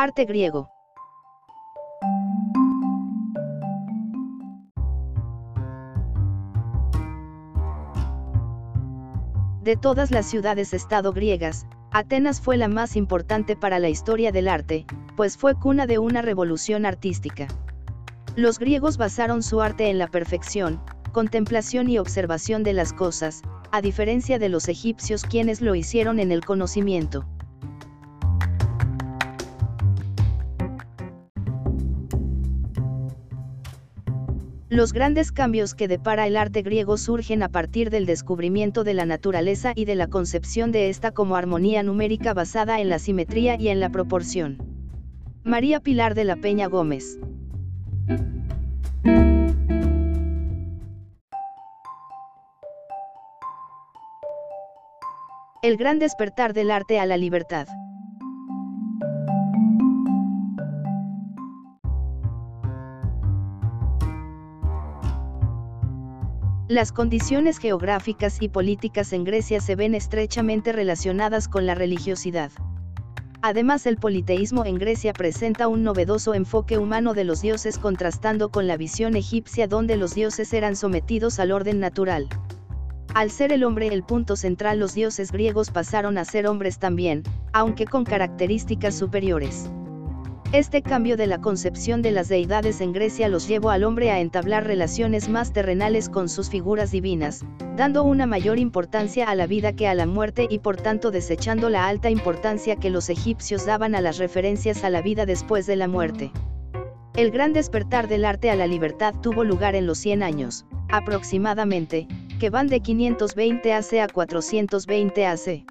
Arte griego. De todas las ciudades-estado griegas, Atenas fue la más importante para la historia del arte, pues fue cuna de una revolución artística. Los griegos basaron su arte en la perfección, contemplación y observación de las cosas, a diferencia de los egipcios quienes lo hicieron en el conocimiento. Los grandes cambios que depara el arte griego surgen a partir del descubrimiento de la naturaleza y de la concepción de esta como armonía numérica basada en la simetría y en la proporción. María Pilar de la Peña Gómez. El gran despertar del arte a la libertad. Las condiciones geográficas y políticas en Grecia se ven estrechamente relacionadas con la religiosidad. Además el politeísmo en Grecia presenta un novedoso enfoque humano de los dioses contrastando con la visión egipcia donde los dioses eran sometidos al orden natural. Al ser el hombre el punto central los dioses griegos pasaron a ser hombres también, aunque con características superiores. Este cambio de la concepción de las deidades en Grecia los llevó al hombre a entablar relaciones más terrenales con sus figuras divinas, dando una mayor importancia a la vida que a la muerte y por tanto desechando la alta importancia que los egipcios daban a las referencias a la vida después de la muerte. El gran despertar del arte a la libertad tuvo lugar en los 100 años, aproximadamente, que van de 520 AC a 420 AC.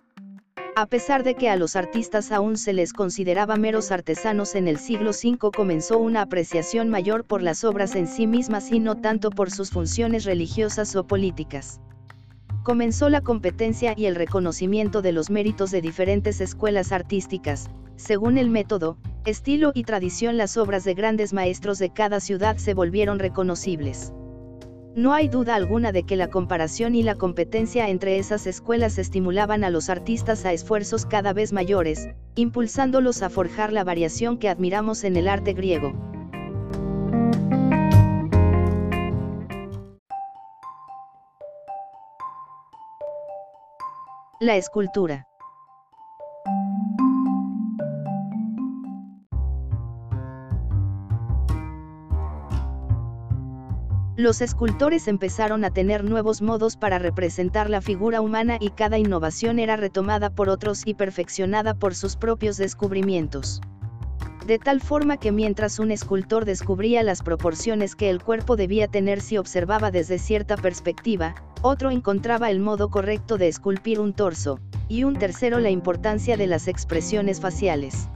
A pesar de que a los artistas aún se les consideraba meros artesanos en el siglo V comenzó una apreciación mayor por las obras en sí mismas y no tanto por sus funciones religiosas o políticas. Comenzó la competencia y el reconocimiento de los méritos de diferentes escuelas artísticas, según el método, estilo y tradición las obras de grandes maestros de cada ciudad se volvieron reconocibles. No hay duda alguna de que la comparación y la competencia entre esas escuelas estimulaban a los artistas a esfuerzos cada vez mayores, impulsándolos a forjar la variación que admiramos en el arte griego. La escultura. Los escultores empezaron a tener nuevos modos para representar la figura humana y cada innovación era retomada por otros y perfeccionada por sus propios descubrimientos. De tal forma que mientras un escultor descubría las proporciones que el cuerpo debía tener si observaba desde cierta perspectiva, otro encontraba el modo correcto de esculpir un torso, y un tercero la importancia de las expresiones faciales.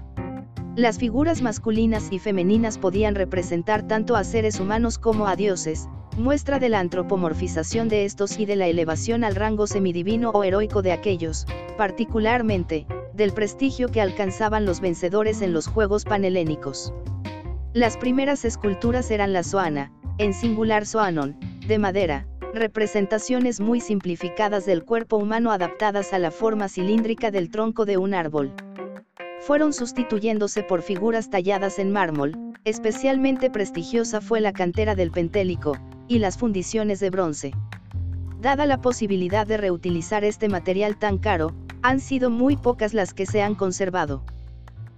Las figuras masculinas y femeninas podían representar tanto a seres humanos como a dioses, muestra de la antropomorfización de estos y de la elevación al rango semidivino o heroico de aquellos, particularmente, del prestigio que alcanzaban los vencedores en los Juegos Panhelénicos. Las primeras esculturas eran la soana, en singular soanon, de madera, representaciones muy simplificadas del cuerpo humano adaptadas a la forma cilíndrica del tronco de un árbol fueron sustituyéndose por figuras talladas en mármol, especialmente prestigiosa fue la cantera del Pentélico, y las fundiciones de bronce. Dada la posibilidad de reutilizar este material tan caro, han sido muy pocas las que se han conservado.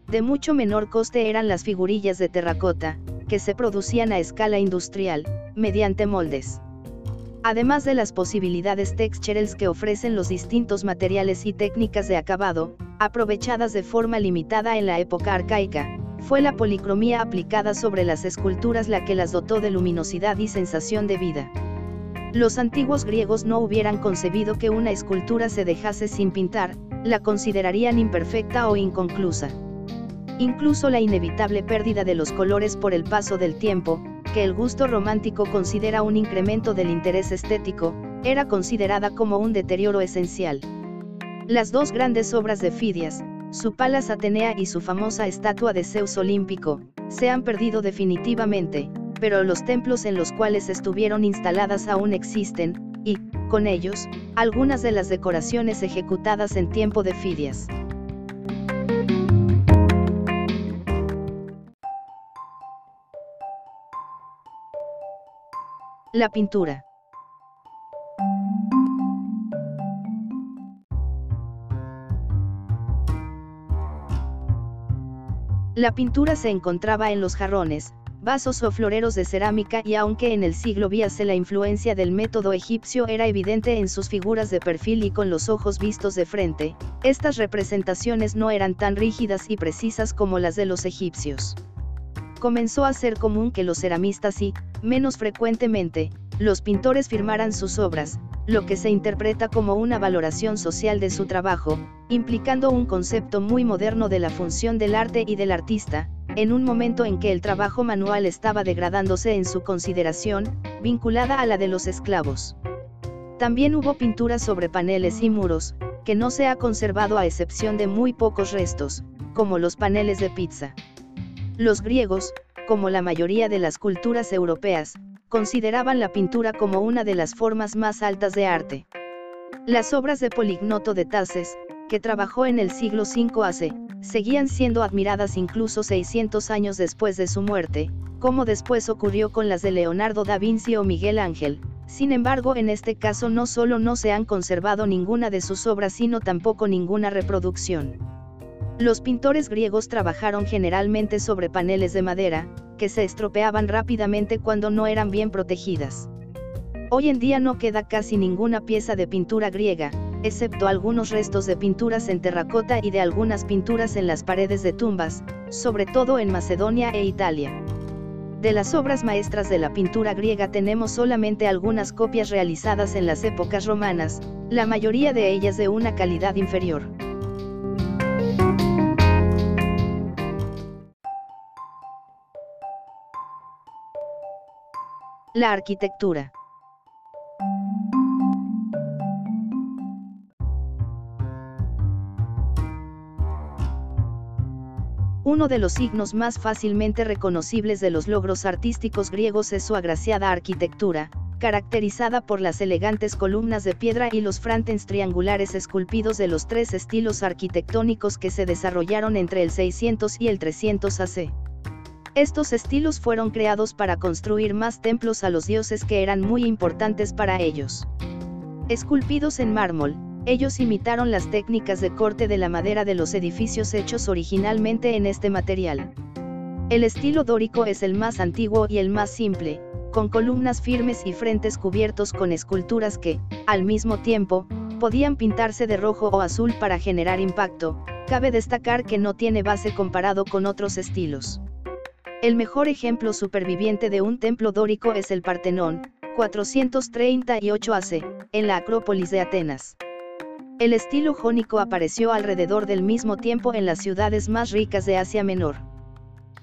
De mucho menor coste eran las figurillas de terracota, que se producían a escala industrial, mediante moldes. Además de las posibilidades texturales que ofrecen los distintos materiales y técnicas de acabado, aprovechadas de forma limitada en la época arcaica, fue la policromía aplicada sobre las esculturas la que las dotó de luminosidad y sensación de vida. Los antiguos griegos no hubieran concebido que una escultura se dejase sin pintar, la considerarían imperfecta o inconclusa. Incluso la inevitable pérdida de los colores por el paso del tiempo, que el gusto romántico considera un incremento del interés estético, era considerada como un deterioro esencial. Las dos grandes obras de Fidias, su Palas Atenea y su famosa estatua de Zeus Olímpico, se han perdido definitivamente, pero los templos en los cuales estuvieron instaladas aún existen, y, con ellos, algunas de las decoraciones ejecutadas en tiempo de Fidias. La pintura. La pintura se encontraba en los jarrones, vasos o floreros de cerámica y aunque en el siglo viase la influencia del método egipcio era evidente en sus figuras de perfil y con los ojos vistos de frente, estas representaciones no eran tan rígidas y precisas como las de los egipcios. Comenzó a ser común que los ceramistas y, menos frecuentemente, los pintores firmaran sus obras, lo que se interpreta como una valoración social de su trabajo, implicando un concepto muy moderno de la función del arte y del artista, en un momento en que el trabajo manual estaba degradándose en su consideración, vinculada a la de los esclavos. También hubo pintura sobre paneles y muros, que no se ha conservado a excepción de muy pocos restos, como los paneles de pizza. Los griegos, como la mayoría de las culturas europeas, consideraban la pintura como una de las formas más altas de arte. Las obras de Polignoto de Taces, que trabajó en el siglo V AC, seguían siendo admiradas incluso 600 años después de su muerte, como después ocurrió con las de Leonardo da Vinci o Miguel Ángel. Sin embargo, en este caso no solo no se han conservado ninguna de sus obras, sino tampoco ninguna reproducción. Los pintores griegos trabajaron generalmente sobre paneles de madera, que se estropeaban rápidamente cuando no eran bien protegidas. Hoy en día no queda casi ninguna pieza de pintura griega, excepto algunos restos de pinturas en terracota y de algunas pinturas en las paredes de tumbas, sobre todo en Macedonia e Italia. De las obras maestras de la pintura griega tenemos solamente algunas copias realizadas en las épocas romanas, la mayoría de ellas de una calidad inferior. La arquitectura. Uno de los signos más fácilmente reconocibles de los logros artísticos griegos es su agraciada arquitectura, caracterizada por las elegantes columnas de piedra y los frantens triangulares esculpidos de los tres estilos arquitectónicos que se desarrollaron entre el 600 y el 300 AC. Estos estilos fueron creados para construir más templos a los dioses que eran muy importantes para ellos. Esculpidos en mármol, ellos imitaron las técnicas de corte de la madera de los edificios hechos originalmente en este material. El estilo dórico es el más antiguo y el más simple, con columnas firmes y frentes cubiertos con esculturas que, al mismo tiempo, podían pintarse de rojo o azul para generar impacto, cabe destacar que no tiene base comparado con otros estilos. El mejor ejemplo superviviente de un templo dórico es el Partenón, 438 AC, en la Acrópolis de Atenas. El estilo jónico apareció alrededor del mismo tiempo en las ciudades más ricas de Asia Menor.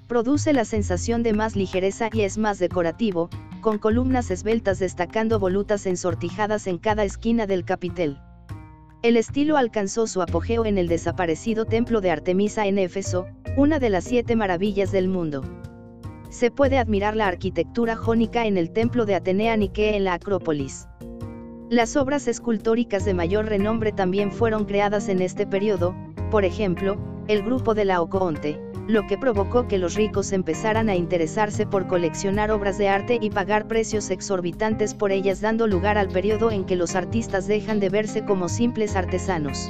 Produce la sensación de más ligereza y es más decorativo, con columnas esbeltas destacando volutas ensortijadas en cada esquina del capitel. El estilo alcanzó su apogeo en el desaparecido templo de Artemisa en Éfeso, una de las siete maravillas del mundo se puede admirar la arquitectura jónica en el templo de Atenea Nike en la Acrópolis. Las obras escultóricas de mayor renombre también fueron creadas en este periodo, por ejemplo, el grupo de la Ocoonte, lo que provocó que los ricos empezaran a interesarse por coleccionar obras de arte y pagar precios exorbitantes por ellas dando lugar al periodo en que los artistas dejan de verse como simples artesanos.